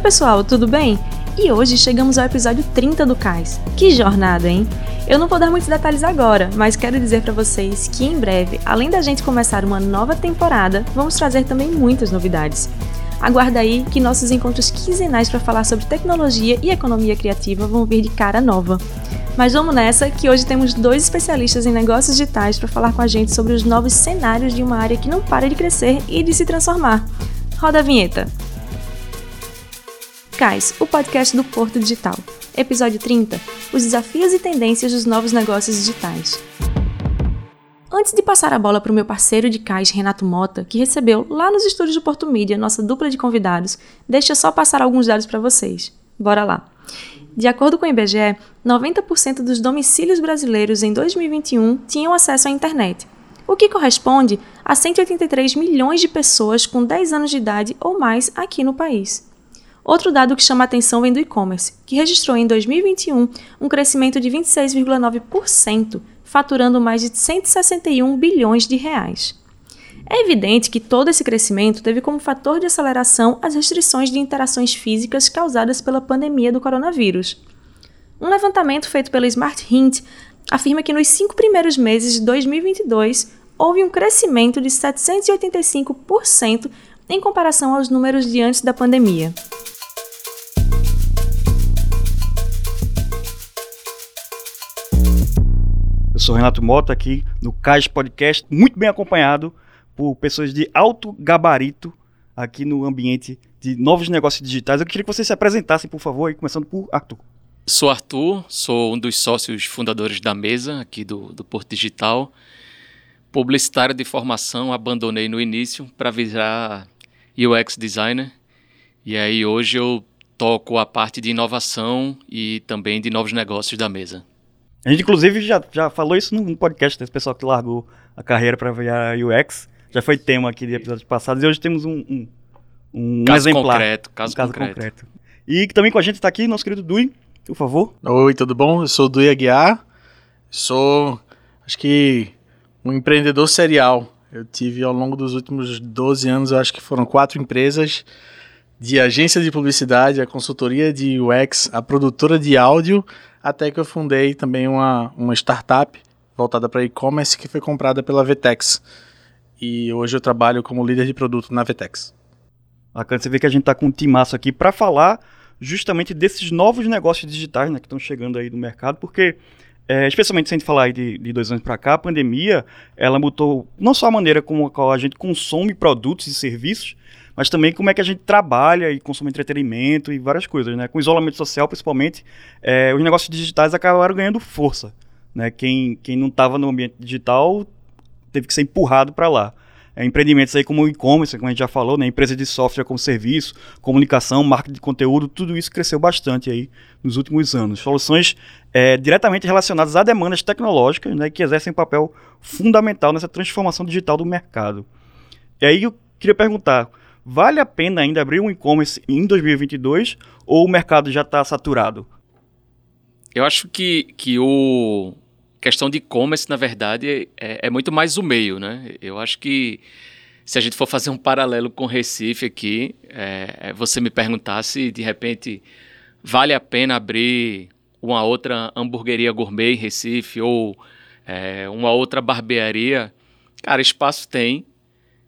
Oi, pessoal, tudo bem? E hoje chegamos ao episódio 30 do Cais. Que jornada, hein? Eu não vou dar muitos detalhes agora, mas quero dizer para vocês que em breve, além da gente começar uma nova temporada, vamos trazer também muitas novidades. Aguarda aí que nossos encontros quinzenais para falar sobre tecnologia e economia criativa vão vir de cara nova. Mas vamos nessa, que hoje temos dois especialistas em negócios digitais para falar com a gente sobre os novos cenários de uma área que não para de crescer e de se transformar. Roda a vinheta! O podcast do Porto Digital. Episódio 30: Os desafios e tendências dos novos negócios digitais. Antes de passar a bola para o meu parceiro de cais, Renato Mota, que recebeu lá nos estúdios do Porto Mídia nossa dupla de convidados, deixa só passar alguns dados para vocês. Bora lá! De acordo com o IBGE, 90% dos domicílios brasileiros em 2021 tinham acesso à internet, o que corresponde a 183 milhões de pessoas com 10 anos de idade ou mais aqui no país. Outro dado que chama a atenção vem do e-commerce, que registrou em 2021 um crescimento de 26,9%, faturando mais de 161 bilhões de reais. É evidente que todo esse crescimento teve como fator de aceleração as restrições de interações físicas causadas pela pandemia do coronavírus. Um levantamento feito pela Smart Hint afirma que nos cinco primeiros meses de 2022 houve um crescimento de 785% em comparação aos números de antes da pandemia. Eu sou Renato Mota aqui no Cais Podcast, muito bem acompanhado por pessoas de alto gabarito aqui no ambiente de novos negócios digitais. Eu queria que vocês se apresentassem, por favor, começando por Arthur. Sou Arthur, sou um dos sócios fundadores da mesa aqui do, do Porto Digital. Publicitário de formação, abandonei no início para virar UX designer. E aí hoje eu toco a parte de inovação e também de novos negócios da mesa. A gente, inclusive, já, já falou isso num podcast desse pessoal que largou a carreira para virar UX. Já foi tema aqui de episódios passados. E hoje temos um, um, um caso exemplar. Concreto, caso, um caso concreto. concreto. E também com a gente está aqui nosso querido Dui, por favor. Oi, tudo bom? Eu sou o Dui Aguiar. Sou, acho que, um empreendedor serial. Eu tive ao longo dos últimos 12 anos, acho que foram quatro empresas de agência de publicidade, a consultoria de UX, a produtora de áudio, até que eu fundei também uma, uma startup voltada para e-commerce que foi comprada pela Vtex. E hoje eu trabalho como líder de produto na Vtex. Bacana, você vê que a gente está com um timaço aqui para falar justamente desses novos negócios digitais né, que estão chegando aí no mercado, porque é, especialmente se a gente falar de, de dois anos para cá, a pandemia ela mudou não só a maneira como a gente consome produtos e serviços, mas também como é que a gente trabalha e consome entretenimento e várias coisas, né? Com isolamento social, principalmente, é, os negócios digitais acabaram ganhando força, né? Quem, quem não estava no ambiente digital teve que ser empurrado para lá. É, empreendimentos aí como e-commerce, como a gente já falou, né? Empresas de software como serviço, comunicação, marketing de conteúdo, tudo isso cresceu bastante aí nos últimos anos. Soluções é, diretamente relacionadas a demandas tecnológicas, né? Que exercem um papel fundamental nessa transformação digital do mercado. E aí eu queria perguntar, Vale a pena ainda abrir um e-commerce em 2022 ou o mercado já está saturado? Eu acho que, que o questão de e-commerce, na verdade, é, é, muito mais o meio, né? Eu acho que se a gente for fazer um paralelo com Recife aqui, é, é você me perguntar se de repente vale a pena abrir uma outra hamburgueria gourmet em Recife ou é, uma outra barbearia, cara, espaço tem,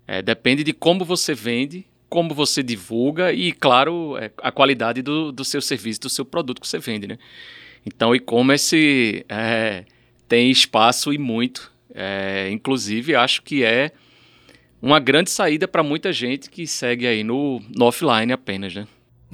é, depende de como você vende, como você divulga e, claro, é, a qualidade do, do seu serviço, do seu produto que você vende, né? Então, e-commerce é, tem espaço e muito. É, inclusive, acho que é uma grande saída para muita gente que segue aí no, no offline apenas, né?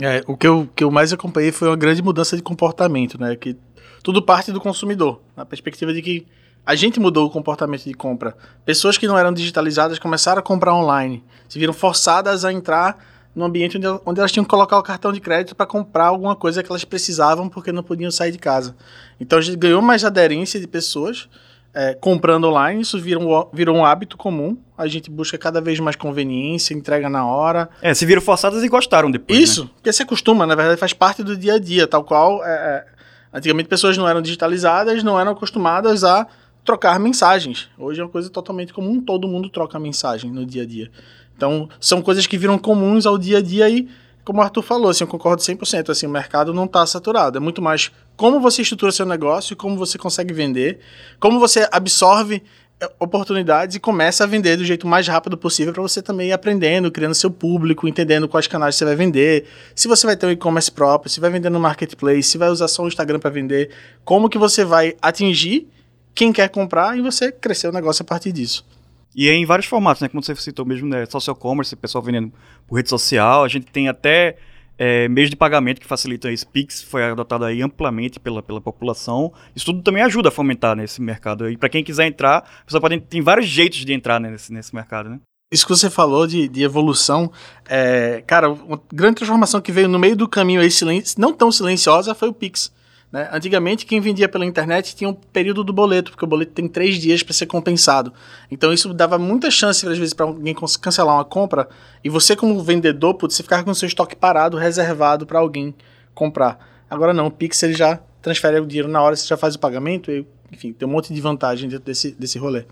É, o que eu, que eu mais acompanhei foi uma grande mudança de comportamento, né? Que tudo parte do consumidor, na perspectiva de que a gente mudou o comportamento de compra. Pessoas que não eram digitalizadas começaram a comprar online, se viram forçadas a entrar no ambiente onde, onde elas tinham que colocar o cartão de crédito para comprar alguma coisa que elas precisavam porque não podiam sair de casa. Então a gente ganhou mais aderência de pessoas é, comprando online, isso virou, virou um hábito comum. A gente busca cada vez mais conveniência, entrega na hora. É, se viram forçadas e gostaram depois. Isso, né? porque se acostuma, na verdade faz parte do dia a dia, tal qual. É, é antigamente pessoas não eram digitalizadas, não eram acostumadas a trocar mensagens. Hoje é uma coisa totalmente comum, todo mundo troca mensagem no dia a dia. Então, são coisas que viram comuns ao dia a dia e como o Arthur falou, assim, eu concordo 100%, assim, o mercado não está saturado, é muito mais como você estrutura seu negócio, como você consegue vender, como você absorve é, oportunidades e começa a vender do jeito mais rápido possível para você também ir aprendendo, criando seu público, entendendo quais canais você vai vender, se você vai ter um e-commerce próprio, se vai vender no marketplace, se vai usar só o Instagram para vender, como que você vai atingir quem quer comprar e você crescer o negócio a partir disso. E é em vários formatos, né? Como você citou mesmo, né? Social commerce, pessoal vendendo por rede social, a gente tem até é, meios de pagamento que facilitam isso. Pix foi adotado aí amplamente pela, pela população. Isso tudo também ajuda a fomentar nesse mercado. E para quem quiser entrar, você pode tem vários jeitos de entrar né, nesse, nesse mercado, né? Isso que você falou de, de evolução, é, cara, uma grande transformação que veio no meio do caminho aí, não tão silenciosa, foi o Pix. Né? Antigamente, quem vendia pela internet tinha um período do boleto, porque o boleto tem três dias para ser compensado. Então, isso dava muita chance, às vezes, para alguém cancelar uma compra e você, como vendedor, putz, ficar com o seu estoque parado, reservado para alguém comprar. Agora não, o Pix ele já transfere o dinheiro na hora, você já faz o pagamento, e, enfim, tem um monte de vantagem dentro desse, desse rolê.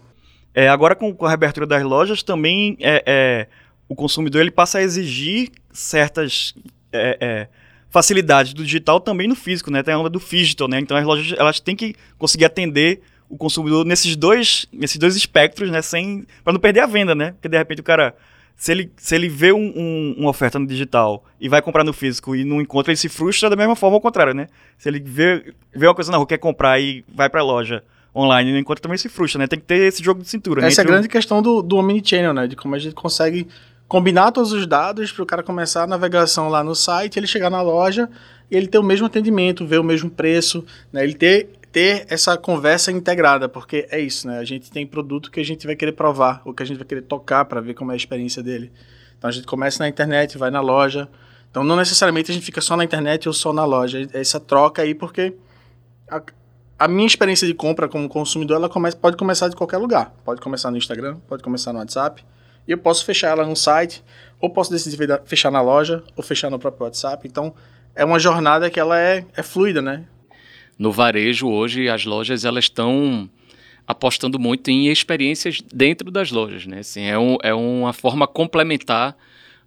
É, agora, com, com a reabertura das lojas, também é, é, o consumidor ele passa a exigir certas. É, é facilidade do digital também no físico, né? Tem a onda do digital, né? Então as lojas elas têm que conseguir atender o consumidor nesses dois, nesses dois espectros, né? Sem para não perder a venda, né? Porque de repente o cara se ele, se ele vê um, um, uma oferta no digital e vai comprar no físico e não encontra, ele se frustra da mesma forma ao contrário, né? Se ele vê, vê uma coisa na rua, quer comprar e vai para a loja online e não encontra, também se frustra, né? Tem que ter esse jogo de cintura. Essa né? é a grande o... questão do, do omnichannel, né? De como a gente consegue combinar todos os dados para o cara começar a navegação lá no site, ele chegar na loja e ele ter o mesmo atendimento, ver o mesmo preço, né? Ele ter, ter essa conversa integrada, porque é isso, né? A gente tem produto que a gente vai querer provar, ou que a gente vai querer tocar para ver como é a experiência dele. Então a gente começa na internet, vai na loja. Então não necessariamente a gente fica só na internet ou só na loja. É essa troca aí, porque a, a minha experiência de compra como consumidor, ela começa, pode começar de qualquer lugar. Pode começar no Instagram, pode começar no WhatsApp, e eu posso fechar ela no site, ou posso decidir fechar na loja, ou fechar no próprio WhatsApp. Então, é uma jornada que ela é, é fluida, né? No varejo, hoje, as lojas elas estão apostando muito em experiências dentro das lojas, né? Assim, é, um, é uma forma complementar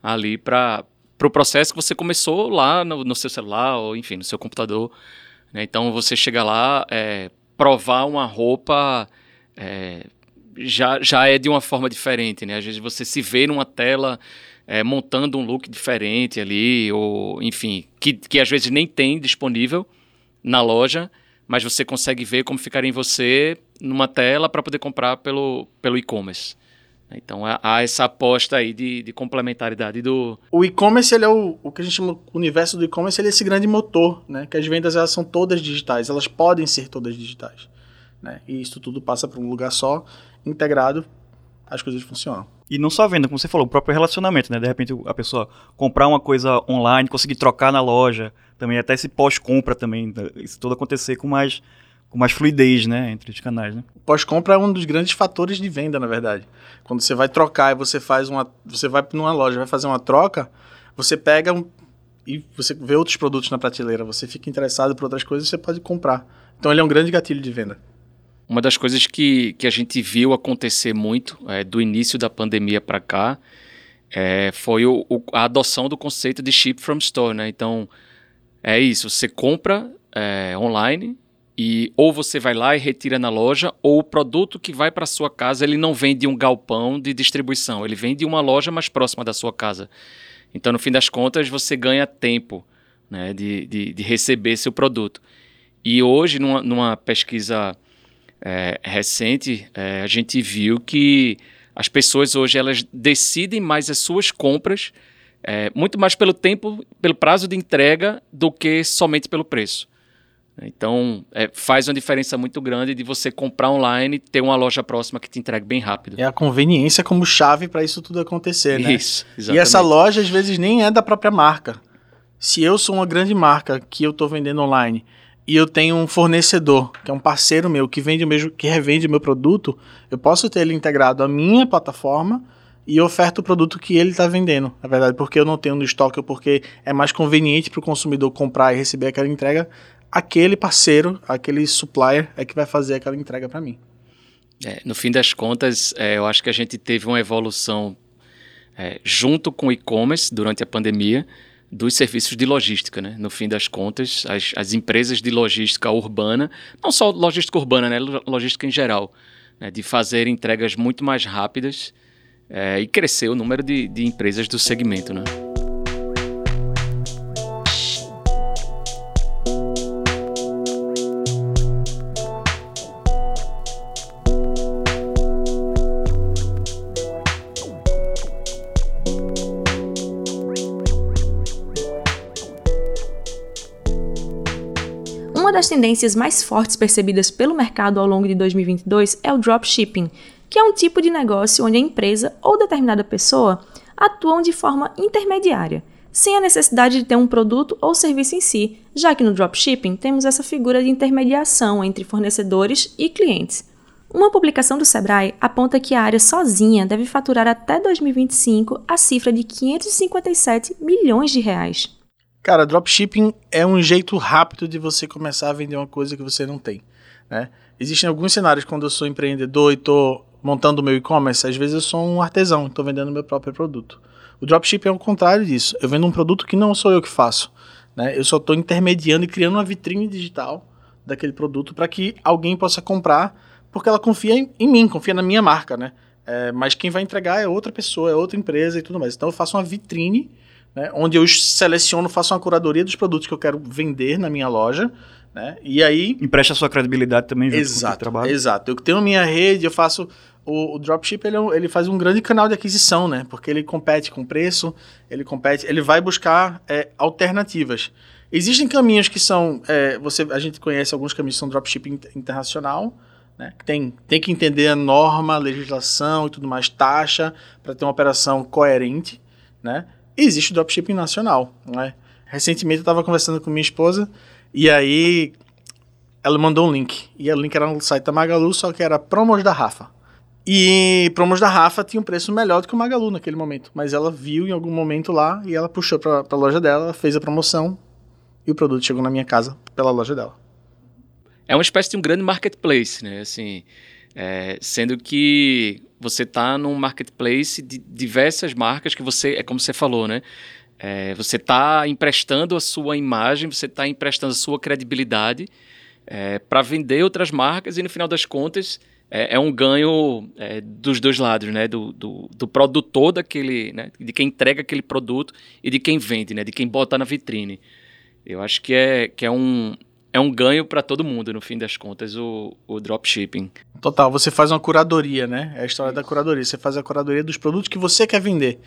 ali para o pro processo que você começou lá no, no, seu celular, ou enfim, no seu computador. Né? Então, você chega lá, é, provar uma roupa... É, já, já é de uma forma diferente, né? Às vezes você se vê numa tela é, montando um look diferente ali, ou enfim, que, que às vezes nem tem disponível na loja, mas você consegue ver como ficaria em você numa tela para poder comprar pelo, pelo e-commerce. Então há essa aposta aí de, de complementaridade do. O e-commerce ele é o, o que a gente chama o universo do e-commerce, ele é esse grande motor, né? Que as vendas elas são todas digitais, elas podem ser todas digitais. Né? E isso tudo passa para um lugar só integrado, as coisas funcionam. E não só a venda, como você falou, o próprio relacionamento, né? De repente a pessoa comprar uma coisa online, conseguir trocar na loja, também até esse pós-compra também, né? isso tudo acontecer com mais com mais fluidez, né, entre os canais, né? Pós-compra é um dos grandes fatores de venda, na verdade. Quando você vai trocar e você faz uma, você vai numa loja, vai fazer uma troca, você pega um, e você vê outros produtos na prateleira, você fica interessado por outras coisas, você pode comprar. Então ele é um grande gatilho de venda. Uma das coisas que, que a gente viu acontecer muito é, do início da pandemia para cá é, foi o, o, a adoção do conceito de ship from store. Né? Então, é isso: você compra é, online e ou você vai lá e retira na loja, ou o produto que vai para sua casa ele não vem de um galpão de distribuição, ele vem de uma loja mais próxima da sua casa. Então, no fim das contas, você ganha tempo né, de, de, de receber seu produto. E hoje, numa, numa pesquisa é, recente, é, a gente viu que as pessoas hoje elas decidem mais as suas compras é, muito mais pelo tempo, pelo prazo de entrega do que somente pelo preço. Então, é, faz uma diferença muito grande de você comprar online e ter uma loja próxima que te entregue bem rápido. É a conveniência como chave para isso tudo acontecer, né? Isso, exatamente. E essa loja, às vezes, nem é da própria marca. Se eu sou uma grande marca que eu estou vendendo online e eu tenho um fornecedor, que é um parceiro meu, que vende o mesmo, que revende o meu produto, eu posso ter ele integrado à minha plataforma e oferta o produto que ele está vendendo, na verdade, porque eu não tenho no estoque ou porque é mais conveniente para o consumidor comprar e receber aquela entrega, aquele parceiro, aquele supplier é que vai fazer aquela entrega para mim. É, no fim das contas, é, eu acho que a gente teve uma evolução é, junto com o e-commerce durante a pandemia, dos serviços de logística, né? No fim das contas, as, as empresas de logística urbana, não só logística urbana, né? Logística em geral, né? de fazer entregas muito mais rápidas é, e crescer o número de, de empresas do segmento, né? Tendências mais fortes percebidas pelo mercado ao longo de 2022 é o dropshipping, que é um tipo de negócio onde a empresa ou determinada pessoa atuam de forma intermediária, sem a necessidade de ter um produto ou serviço em si, já que no dropshipping temos essa figura de intermediação entre fornecedores e clientes. Uma publicação do Sebrae aponta que a área sozinha deve faturar até 2025 a cifra de 557 milhões de reais. Cara, dropshipping é um jeito rápido de você começar a vender uma coisa que você não tem. Né? Existem alguns cenários quando eu sou empreendedor e estou montando o meu e-commerce, às vezes eu sou um artesão, estou vendendo meu próprio produto. O dropshipping é o contrário disso. Eu vendo um produto que não sou eu que faço. Né? Eu só estou intermediando e criando uma vitrine digital daquele produto para que alguém possa comprar, porque ela confia em, em mim, confia na minha marca, né? É, mas quem vai entregar é outra pessoa, é outra empresa e tudo mais. Então eu faço uma vitrine né, onde eu seleciono, faço uma curadoria dos produtos que eu quero vender na minha loja, né, e aí... Empresta a sua credibilidade também junto exato, com o trabalho. Exato, eu tenho a minha rede, eu faço... O, o dropship ele, é ele, faz um grande canal de aquisição, né? Porque ele compete com preço, ele compete, ele vai buscar é, alternativas. Existem caminhos que são, é, você, a gente conhece alguns caminhos que são dropshipping internacional, né? Tem, tem que entender a norma, legislação e tudo mais, taxa, para ter uma operação coerente, né? Existe dropshipping nacional, né? Recentemente eu estava conversando com minha esposa e aí ela mandou um link. E o link era no site da Magalu, só que era promos da Rafa. E promos da Rafa tinha um preço melhor do que o Magalu naquele momento. Mas ela viu em algum momento lá e ela puxou para a loja dela, fez a promoção e o produto chegou na minha casa pela loja dela. É uma espécie de um grande marketplace, né? Assim, é, sendo que você está num marketplace de diversas marcas que você, é como você falou, né? É, você está emprestando a sua imagem, você está emprestando a sua credibilidade é, para vender outras marcas e no final das contas é, é um ganho é, dos dois lados, né? Do, do, do, produtor daquele, né? De quem entrega aquele produto e de quem vende, né? De quem bota na vitrine. Eu acho que é, que é um, é um ganho para todo mundo, no fim das contas, o, o dropshipping. Total, você faz uma curadoria, né? É a história da curadoria. Você faz a curadoria dos produtos que você quer vender.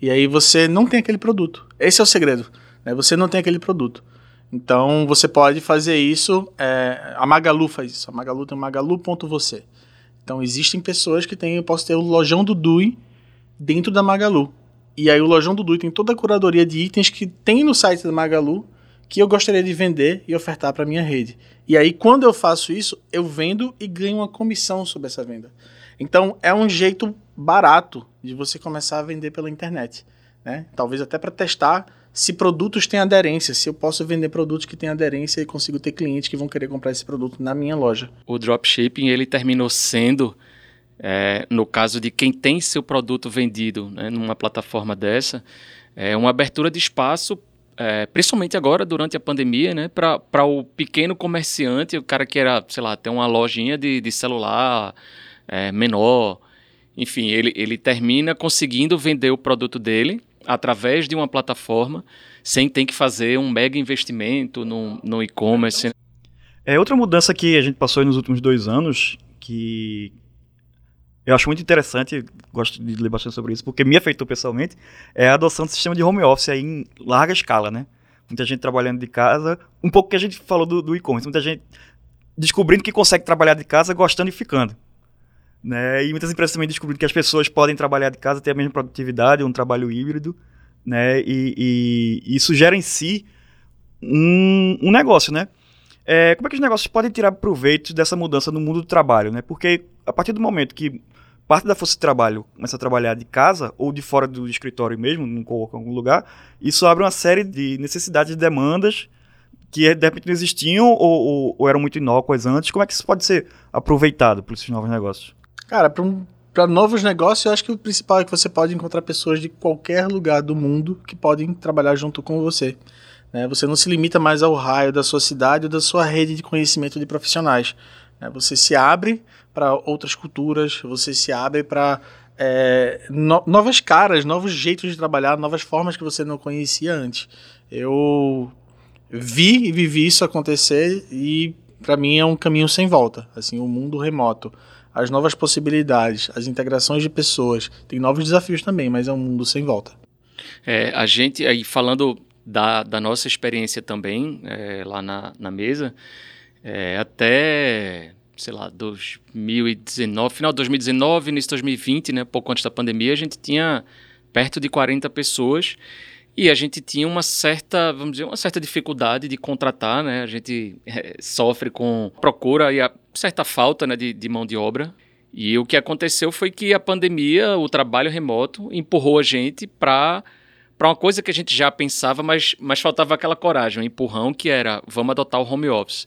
E aí você não tem aquele produto. Esse é o segredo. Né? Você não tem aquele produto. Então você pode fazer isso. É, a Magalu faz isso. A Magalu tem o magalu.você. Então existem pessoas que têm. Eu posso ter o lojão do Dui dentro da Magalu. E aí o lojão do Dui tem toda a curadoria de itens que tem no site da Magalu que eu gostaria de vender e ofertar para minha rede. E aí, quando eu faço isso, eu vendo e ganho uma comissão sobre essa venda. Então, é um jeito barato de você começar a vender pela internet. Né? Talvez até para testar se produtos têm aderência, se eu posso vender produtos que têm aderência e consigo ter clientes que vão querer comprar esse produto na minha loja. O dropshipping ele terminou sendo, é, no caso de quem tem seu produto vendido né, numa plataforma dessa, é uma abertura de espaço é, principalmente agora, durante a pandemia, né, para o pequeno comerciante, o cara que era, sei lá, tem uma lojinha de, de celular é, menor, enfim, ele, ele termina conseguindo vender o produto dele através de uma plataforma, sem ter que fazer um mega investimento no, no e-commerce. É outra mudança que a gente passou nos últimos dois anos, que eu acho muito interessante, gosto de ler bastante sobre isso, porque me afetou pessoalmente, é a adoção do sistema de home office aí em larga escala, né? Muita gente trabalhando de casa, um pouco que a gente falou do, do e-commerce, muita gente descobrindo que consegue trabalhar de casa, gostando e ficando. Né? E muitas empresas também descobrindo que as pessoas podem trabalhar de casa, ter a mesma produtividade, um trabalho híbrido, né? E, e isso gera em si um, um negócio, né? É, como é que os negócios podem tirar proveito dessa mudança no mundo do trabalho, né? Porque a partir do momento que parte da força de trabalho começa a trabalhar de casa ou de fora do escritório mesmo, coloca em algum lugar, isso abre uma série de necessidades e demandas que de repente não existiam ou, ou, ou, eram muito inócuas antes. Como é que isso pode ser aproveitado por esses novos negócios? Cara, para um novos negócios, eu acho que o principal é que você pode encontrar pessoas de qualquer lugar do mundo que podem trabalhar junto com você. Né? Você não se limita mais ao raio da sua cidade ou da sua rede de conhecimento de profissionais. Né? Você se abre para outras culturas, você se abre para é, no, novas caras, novos jeitos de trabalhar, novas formas que você não conhecia antes. Eu vi e vivi isso acontecer e para mim é um caminho sem volta. Assim, o mundo remoto, as novas possibilidades, as integrações de pessoas, tem novos desafios também, mas é um mundo sem volta. É, a gente aí falando da, da nossa experiência também é, lá na, na mesa, é, até sei lá, 2019, final de 2019, início de 2020, né, pouco antes da pandemia, a gente tinha perto de 40 pessoas e a gente tinha uma certa, vamos dizer, uma certa dificuldade de contratar, né? A gente é, sofre com procura e a certa falta né, de, de mão de obra. E o que aconteceu foi que a pandemia, o trabalho remoto, empurrou a gente para para uma coisa que a gente já pensava, mas, mas faltava aquela coragem, um empurrão que era vamos adotar o home office.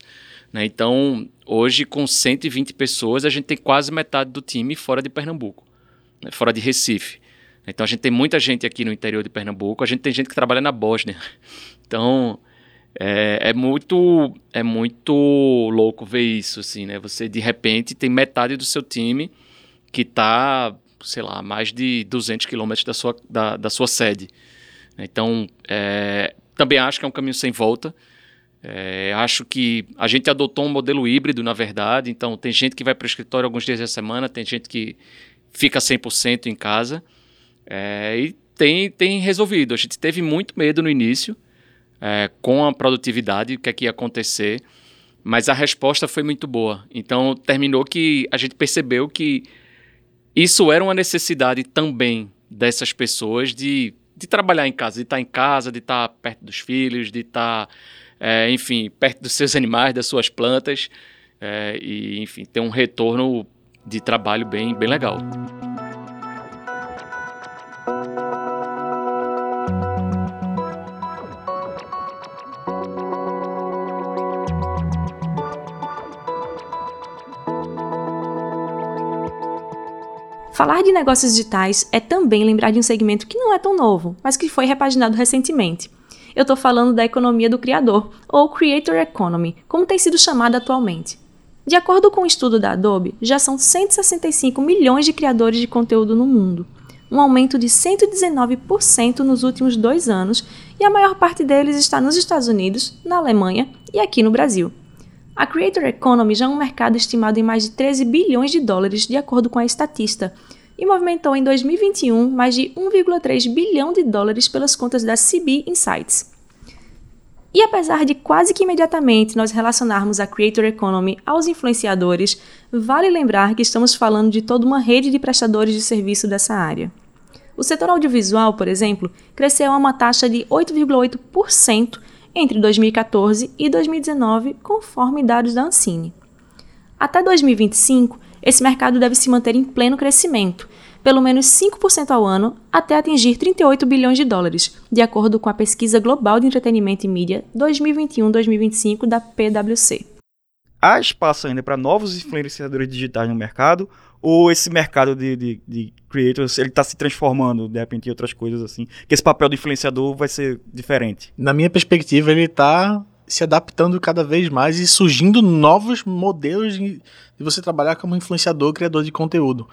Né? Então, hoje, com 120 pessoas, a gente tem quase metade do time fora de Pernambuco, né? fora de Recife. Então a gente tem muita gente aqui no interior de Pernambuco, a gente tem gente que trabalha na Bósnia. Então é, é, muito é muito louco ver isso, assim, né? Você de repente tem metade do seu time que está, sei lá, mais de 200 quilômetros da sua, da, da sua sede. Então é, também acho que é um caminho sem volta. É, acho que a gente adotou um modelo híbrido, na verdade. Então, tem gente que vai para o escritório alguns dias da semana, tem gente que fica 100% em casa. É, e tem, tem resolvido. A gente teve muito medo no início é, com a produtividade, o que, é que ia acontecer, mas a resposta foi muito boa. Então terminou que a gente percebeu que isso era uma necessidade também dessas pessoas de, de trabalhar em casa, de estar em casa, de estar perto dos filhos, de estar, é, enfim, perto dos seus animais, das suas plantas, é, e enfim, ter um retorno de trabalho bem, bem legal. Falar de negócios digitais é também lembrar de um segmento que não é tão novo, mas que foi repaginado recentemente. Eu estou falando da economia do criador, ou Creator Economy, como tem sido chamada atualmente. De acordo com o um estudo da Adobe, já são 165 milhões de criadores de conteúdo no mundo, um aumento de 119% nos últimos dois anos, e a maior parte deles está nos Estados Unidos, na Alemanha e aqui no Brasil. A Creator Economy já é um mercado estimado em mais de 13 bilhões de dólares, de acordo com a Estatista, e movimentou em 2021 mais de 1,3 bilhão de dólares pelas contas da CB Insights. E apesar de quase que imediatamente nós relacionarmos a Creator Economy aos influenciadores, vale lembrar que estamos falando de toda uma rede de prestadores de serviço dessa área. O setor audiovisual, por exemplo, cresceu a uma taxa de 8,8% entre 2014 e 2019, conforme dados da Ancine. Até 2025, esse mercado deve se manter em pleno crescimento, pelo menos 5% ao ano, até atingir 38 bilhões de dólares, de acordo com a Pesquisa Global de Entretenimento e Mídia 2021-2025 da PwC. Há espaço ainda para novos influenciadores digitais no mercado? Ou esse mercado de, de, de creators ele está se transformando de repente em outras coisas assim? Que esse papel do influenciador vai ser diferente? Na minha perspectiva, ele está se adaptando cada vez mais e surgindo novos modelos de, de você trabalhar como influenciador, criador de conteúdo.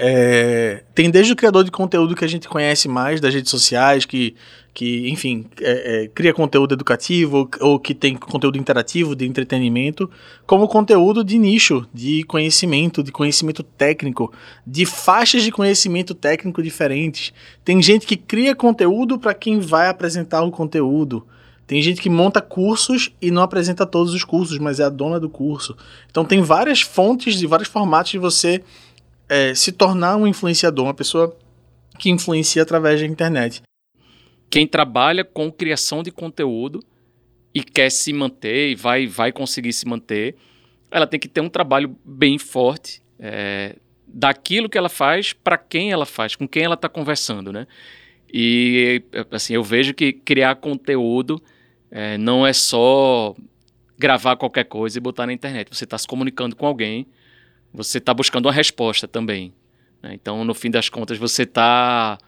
É, tem desde o criador de conteúdo que a gente conhece mais das redes sociais, que, que enfim, é, é, cria conteúdo educativo ou, ou, que tem conteúdo interativo, de entretenimento, como conteúdo de nicho, de conhecimento, de conhecimento técnico, de faixas de conhecimento técnico diferentes. Tem gente que cria conteúdo para quem vai apresentar o conteúdo. Tem gente que monta cursos e não apresenta todos os cursos, mas é a dona do curso. Então tem várias fontes e vários formatos de você é, se tornar um influenciador, uma pessoa que influencia através da internet. Quem trabalha com criação de conteúdo e quer se manter e vai, vai conseguir se manter, ela tem que ter um trabalho bem forte é, daquilo que ela faz para quem ela faz, com quem ela está conversando, né? E assim, eu vejo que criar conteúdo é, não é só gravar qualquer coisa e botar na internet. Você está se comunicando com alguém você está buscando uma resposta também. Né? Então, no fim das contas, você está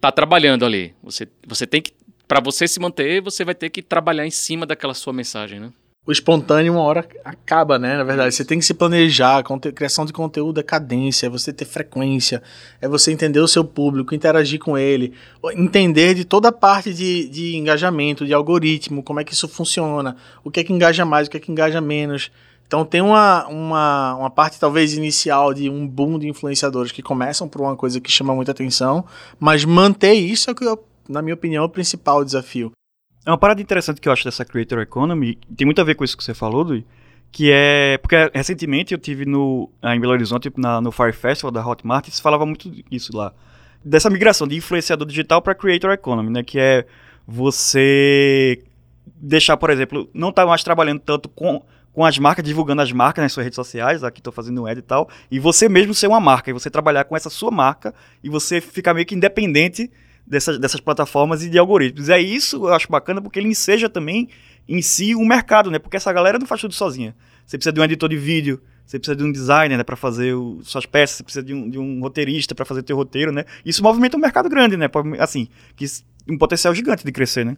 tá trabalhando ali. Você, você tem que, para você se manter, você vai ter que trabalhar em cima daquela sua mensagem, né? O espontâneo uma hora acaba, né? Na verdade, você tem que se planejar, criação de conteúdo é cadência, é você ter frequência, é você entender o seu público, interagir com ele, entender de toda a parte de, de engajamento, de algoritmo, como é que isso funciona, o que é que engaja mais, o que é que engaja menos. Então tem uma, uma, uma parte talvez inicial de um boom de influenciadores que começam por uma coisa que chama muita atenção, mas manter isso é o que, eu, na minha opinião, é o principal desafio. É uma parada interessante que eu acho dessa Creator Economy, tem muito a ver com isso que você falou, Luiz, que é. Porque recentemente eu tive no, em Belo Horizonte, na, no Fire Festival da Hotmart, e falava muito disso lá. Dessa migração de influenciador digital para Creator Economy, né? Que é você deixar, por exemplo, não estar tá mais trabalhando tanto com, com as marcas, divulgando as marcas nas suas redes sociais, aqui estou fazendo um ad e tal, e você mesmo ser uma marca, e você trabalhar com essa sua marca, e você ficar meio que independente dessas, dessas plataformas e de algoritmos. É isso eu acho bacana porque ele enseja também em si o mercado, né? Porque essa galera não faz tudo sozinha. Você precisa de um editor de vídeo, você precisa de um designer né, para fazer o, suas peças, você precisa de um, de um roteirista para fazer teu roteiro, né? Isso movimenta um mercado grande, né? Assim, que um potencial gigante de crescer, né?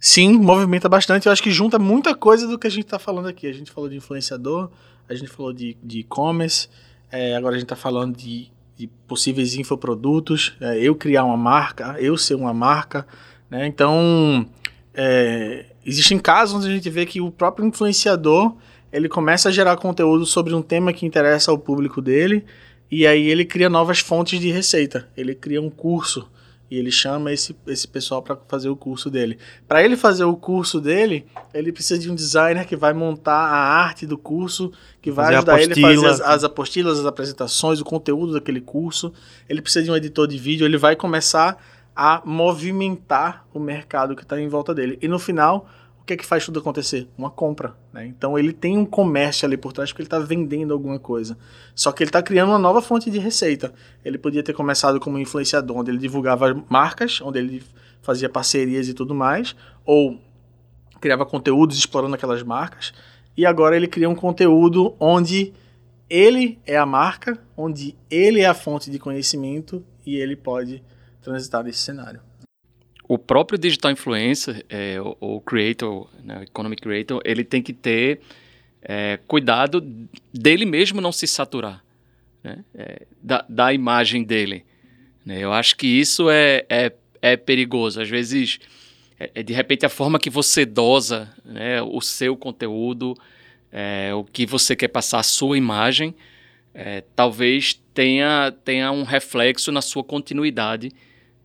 Sim, movimenta bastante. Eu acho que junta muita coisa do que a gente está falando aqui. A gente falou de influenciador, a gente falou de e-commerce, é, agora a gente está falando de de possíveis infoprodutos, é, eu criar uma marca, eu ser uma marca, né? Então, é, existem casos onde a gente vê que o próprio influenciador ele começa a gerar conteúdo sobre um tema que interessa ao público dele e aí ele cria novas fontes de receita. Ele cria um curso e ele chama esse, esse pessoal para fazer o curso dele. Para ele fazer o curso dele, ele precisa de um designer que vai montar a arte do curso, que vai fazer ajudar ele a fazer as, as apostilas, as apresentações, o conteúdo daquele curso. Ele precisa de um editor de vídeo, ele vai começar a movimentar o mercado que está em volta dele. E no final, o que é que faz tudo acontecer? Uma compra. Né? Então ele tem um comércio ali por trás porque ele está vendendo alguma coisa. Só que ele está criando uma nova fonte de receita. Ele podia ter começado como influenciador, onde ele divulgava marcas, onde ele fazia parcerias e tudo mais, ou criava conteúdos explorando aquelas marcas. E agora ele cria um conteúdo onde ele é a marca, onde ele é a fonte de conhecimento e ele pode transitar nesse cenário o próprio digital influencer, é, o, creator, né, o economic creator, ele tem que ter é, cuidado dele mesmo não se saturar, né, é, da, da, imagem dele. Né? Eu acho que isso é, é, é perigoso. Às vezes, é, é, de repente, a forma que você dosa né, o seu conteúdo, é, o que você quer passar, a sua imagem, talvez tenha, tenha um reflexo na sua continuidade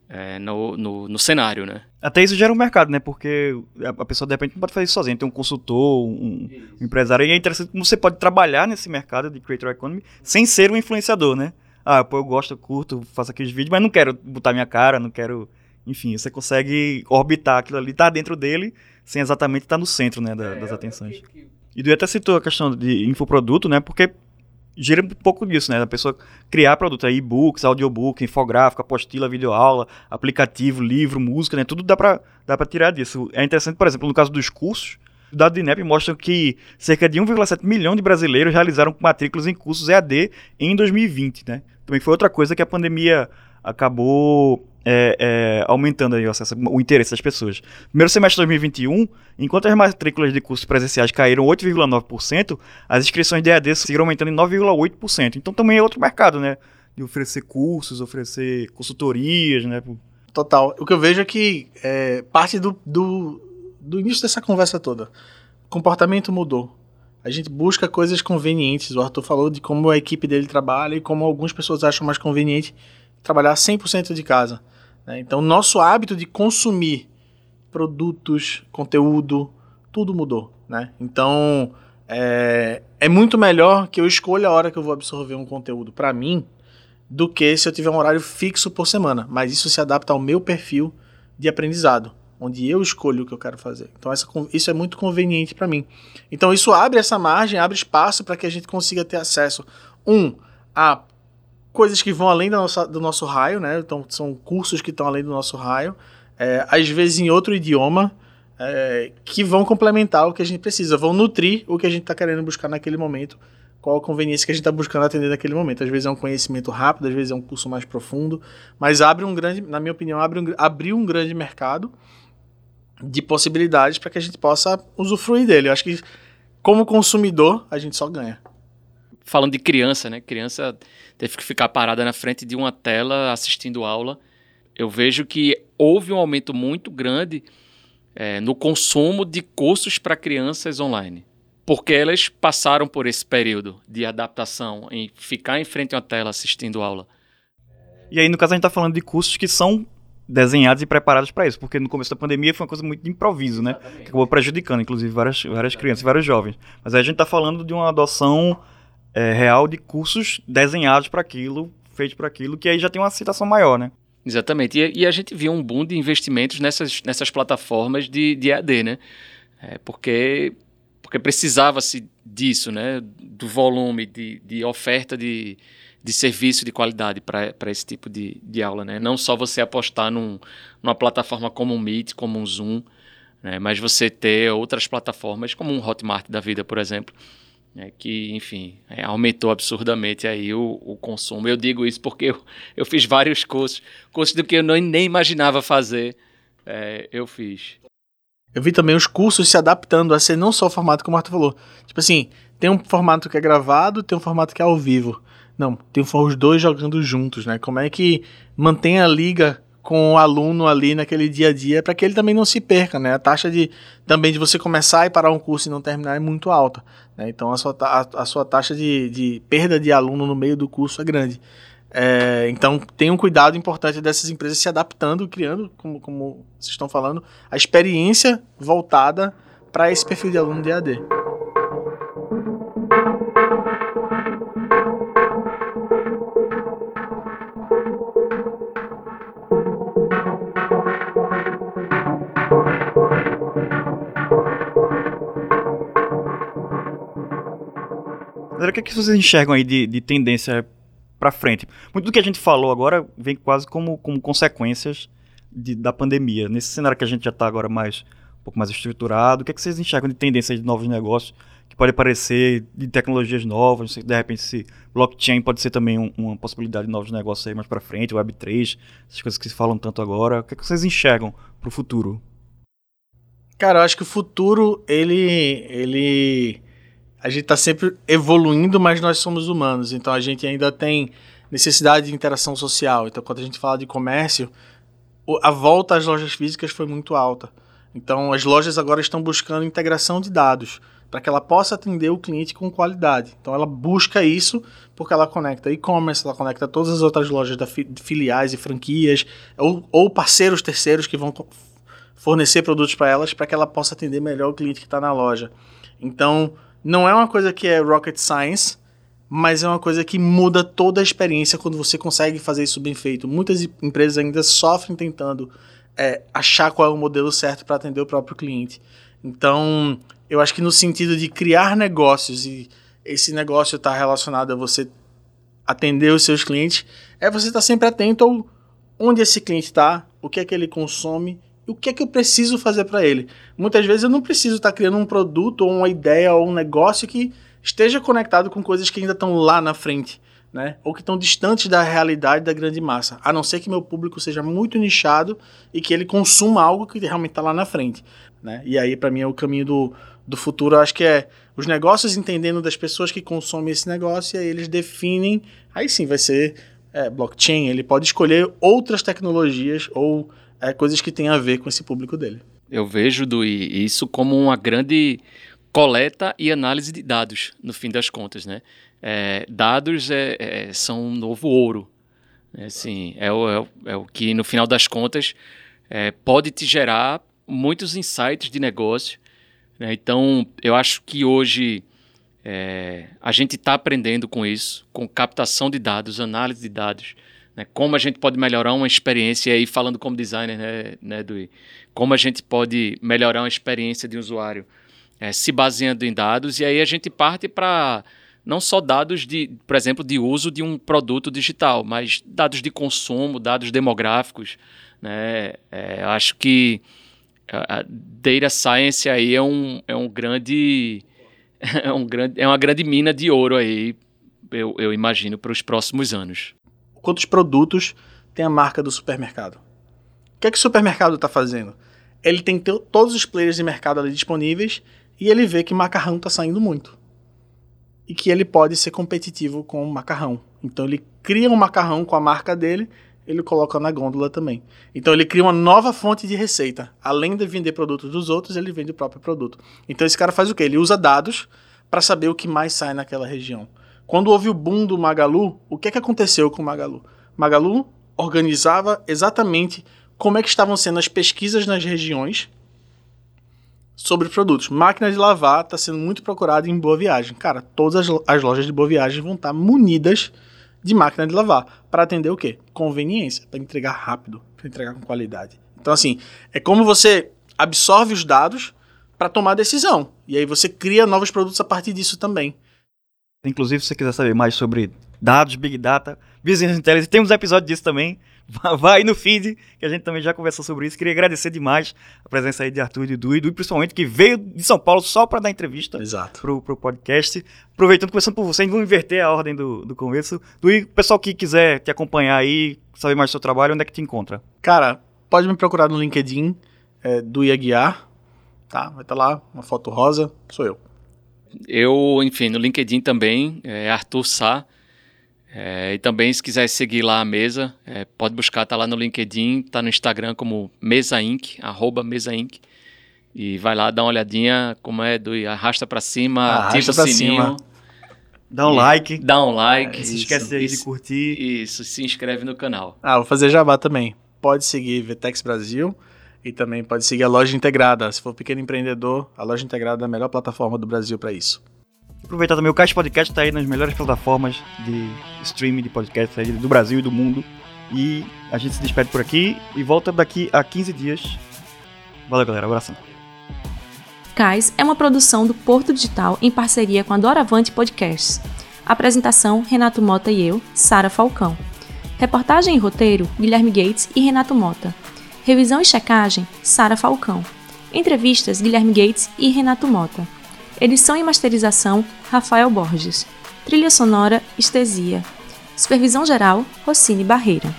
é, no, no, no, cenário, né? Até isso gera um mercado, né? Porque a pessoa de repente não pode fazer isso sozinha. Tem um consultor, um, um, empresário. E é interessante como você pode trabalhar nesse mercado de creator economy sem ser um influenciador, né? Ah, pô, eu gosto, eu curto, faço aqueles vídeos, mas não quero botar minha cara, não quero. Enfim, você consegue orbitar aquilo ali, tá dentro dele, sem exatamente estar no centro, né, da, das atenções. E tu até citou a questão de infoproduto, né? Porque gira um pouco disso, né? A pessoa criar produto, aí, e-books, audiobook, infográfico, apostila, videoaula, aplicativo, livro, música, né? Tudo dá para dá tirar disso. É interessante, por exemplo, no caso dos cursos, o dado do INEP mostra que cerca de 1,7 milhão de brasileiros realizaram matrículas em cursos EAD em 2020, né? Também foi outra coisa que a pandemia acabou é, é, aumentando aí o, acesso, o interesse das pessoas. Primeiro semestre de 2021, enquanto as matrículas de cursos presenciais caíram 8,9%, as inscrições de EAD seguiram aumentando em 9,8%. Então também é outro mercado, né? De oferecer cursos, oferecer consultorias, né? Total. O que eu vejo é que é, parte do, do, do início dessa conversa toda, o comportamento mudou. A gente busca coisas convenientes. O Arthur falou de como a equipe dele trabalha e como algumas pessoas acham mais conveniente trabalhar 100% de casa. Né? Então, nosso hábito de consumir produtos, conteúdo, tudo mudou. Né? Então, é, é muito melhor que eu escolha a hora que eu vou absorver um conteúdo para mim do que se eu tiver um horário fixo por semana. Mas isso se adapta ao meu perfil de aprendizado, onde eu escolho o que eu quero fazer. Então, essa, isso é muito conveniente para mim. Então, isso abre essa margem, abre espaço para que a gente consiga ter acesso, um, a coisas que vão além nossa, do nosso raio, né? Então, são cursos que estão além do nosso raio, é, às vezes em outro idioma, é, que vão complementar o que a gente precisa, vão nutrir o que a gente está querendo buscar naquele momento, qual a conveniência que a gente está buscando atender naquele momento. Às vezes é um conhecimento rápido, às vezes é um curso mais profundo, mas abre um grande, na minha opinião, abre um, abriu um grande mercado de possibilidades para que a gente possa usufruir dele. Eu acho que, como consumidor, a gente só ganha. Falando de criança, né? Criança teve que ficar parada na frente de uma tela assistindo aula. Eu vejo que houve um aumento muito grande é, no consumo de cursos para crianças online porque elas passaram por esse período de adaptação em ficar em frente a uma tela assistindo aula. E aí, no caso, a gente está falando de cursos que são desenhados e preparados para isso, porque no começo da pandemia foi uma coisa muito de improviso, né? Exatamente. Que acabou prejudicando, inclusive, várias, várias crianças e vários jovens. Mas aí a gente está falando de uma adoção é, real de cursos desenhados para aquilo, feitos para aquilo, que aí já tem uma aceitação maior, né? Exatamente. E, e, a gente viu um boom de investimentos nessas, nessas plataformas de, de EAD, né? É, porque porque precisava-se disso, né? Do volume de, de oferta de, de serviço de qualidade para esse tipo de, de aula, né? Não só você apostar num, numa plataforma como um Meet, como um Zoom, né? mas você ter outras plataformas como um Hotmart da vida, por exemplo, né? que, enfim, é, aumentou absurdamente aí o, o, consumo. Eu digo isso porque eu, eu fiz vários cursos, cursos do que eu não, nem imaginava fazer, é, eu fiz. Eu vi também os cursos se adaptando a ser não só o formato que o Marta falou. Tipo assim, tem um formato que é gravado, tem um formato que é ao vivo. Não, tem os dois jogando juntos, né? Como é que mantém a liga com o aluno ali naquele dia a dia para que ele também não se perca, né? A taxa de também de você começar e parar um curso e não terminar é muito alta, né? Então a sua, a, a sua taxa de, de perda de aluno no meio do curso é grande. É, então tem um cuidado importante dessas empresas se adaptando, criando, como, como vocês estão falando, a experiência voltada para esse perfil de aluno de AD. O que, é que vocês enxergam aí de, de tendência para frente. Muito do que a gente falou agora vem quase como, como consequências de, da pandemia. Nesse cenário que a gente já está agora mais um pouco mais estruturado, o que, é que vocês enxergam de tendências de novos negócios que pode aparecer, de tecnologias novas, não sei, de repente se blockchain pode ser também um, uma possibilidade de novos negócios aí mais para frente, Web3, essas coisas que se falam tanto agora. O que, é que vocês enxergam para o futuro? Cara, eu acho que o futuro, ele, ele a gente está sempre evoluindo, mas nós somos humanos, então a gente ainda tem necessidade de interação social. Então, quando a gente fala de comércio, a volta às lojas físicas foi muito alta. Então, as lojas agora estão buscando integração de dados para que ela possa atender o cliente com qualidade. Então, ela busca isso porque ela conecta e-commerce, ela conecta todas as outras lojas da fi filiais e franquias ou, ou parceiros terceiros que vão fornecer produtos para elas para que ela possa atender melhor o cliente que está na loja. Então, não é uma coisa que é rocket science, mas é uma coisa que muda toda a experiência quando você consegue fazer isso bem feito. Muitas empresas ainda sofrem tentando é, achar qual é o modelo certo para atender o próprio cliente. Então, eu acho que no sentido de criar negócios e esse negócio está relacionado a você atender os seus clientes, é você estar tá sempre atento ao onde esse cliente está, o que é que ele consome o que é que eu preciso fazer para ele. Muitas vezes eu não preciso estar tá criando um produto ou uma ideia ou um negócio que esteja conectado com coisas que ainda estão lá na frente, né? Ou que estão distantes da realidade da grande massa. A não ser que meu público seja muito nichado e que ele consuma algo que realmente está lá na frente, né? E aí para mim é o caminho do, do futuro. Acho que é os negócios entendendo das pessoas que consomem esse negócio e aí eles definem. Aí sim vai ser é, blockchain. Ele pode escolher outras tecnologias ou é, coisas que têm a ver com esse público dele. Eu vejo do, isso como uma grande coleta e análise de dados, no fim das contas, né? É, dados é, é, são um novo ouro. Assim, é, o, é, o, que, no final das contas, é, pode te gerar muitos insights de negócio. Né? Então, eu acho que hoje a gente está aprendendo com isso, com captação de dados, análise de dados, né? Como a gente pode melhorar uma experiência, aí falando como designer, né, né? Como a gente pode melhorar uma experiência de usuário é, se baseando em dados, e aí a gente parte para não só dados de, por exemplo, de uso de um produto digital, mas dados de consumo, dados demográficos. Né? É, acho que a data science aí é um, é um grande é, um grande, é uma grande mina de ouro aí, eu, eu imagino, para os próximos anos. Quantos produtos tem a marca do supermercado? O que é que o supermercado está fazendo? Ele tem todos os players de mercado ali disponíveis e ele vê que macarrão está saindo muito. E que ele pode ser competitivo com o macarrão. Então ele cria um macarrão com a marca dele, ele coloca na gôndola também. Então ele cria uma nova fonte de receita. Além de vender produtos dos outros, ele vende o próprio produto. Então esse cara faz o quê? Ele usa dados para saber o que mais sai naquela região. Quando houve o boom do Magalu, o que, é que aconteceu com o Magalu? Magalu organizava exatamente como é que estavam sendo as pesquisas nas regiões sobre produtos. Máquina de lavar está sendo muito procurada em Boa Viagem. Cara, todas as, as lojas de Boa Viagem vão estar tá munidas de máquina de lavar para atender o quê? Conveniência, para entregar rápido, para entregar com qualidade. Então assim, é como você absorve os dados para tomar decisão. E aí você cria novos produtos a partir disso também. Inclusive, se você quiser saber mais sobre dados, Big Data, Business Intelligence, temos um episódio disso também. Vai no feed, que a gente também já conversou sobre isso. Queria agradecer demais a presença aí de Arthur e de Edu, e principalmente que veio de São Paulo só para dar entrevista Exato. Pro, pro podcast. Aproveitando, começando por você, vamos inverter a ordem do, do começo. Do o pessoal que quiser te acompanhar aí, saber mais do seu trabalho, onde é que te encontra? Cara, pode me procurar no LinkedIn é, do Iaguiar, tá? Vai estar tá lá, uma foto rosa, sou eu. Eu, enfim, no LinkedIn também, é Arthur Sá. É, e também, se quiser seguir lá a mesa, é, pode buscar, tá lá no LinkedIn, tá no Instagram como Mesa Inc., arroba Mesa Inc. E vai lá, dá uma olhadinha como é, do arrasta para cima, arrasta ativa o sininho. Cima. Dá um like. Dá um like. É, se esquece aí de curtir. Isso, se inscreve no canal. Ah, vou fazer jabá também. Pode seguir Vtex Brasil e também pode seguir a Loja Integrada. Se for pequeno empreendedor, a Loja Integrada é a melhor plataforma do Brasil para isso. Aproveitar também, o Caixa Podcast está aí nas melhores plataformas de streaming de podcast aí do Brasil e do mundo. E a gente se despede por aqui e volta daqui a 15 dias. Valeu, galera. Abração. Cais é uma produção do Porto Digital em parceria com a Doravante Podcasts. Apresentação: Renato Mota e eu, Sara Falcão. Reportagem e roteiro: Guilherme Gates e Renato Mota. Revisão e checagem: Sara Falcão. Entrevistas: Guilherme Gates e Renato Mota. Edição e masterização: Rafael Borges. Trilha sonora: Estesia. Supervisão geral: Rossini Barreira.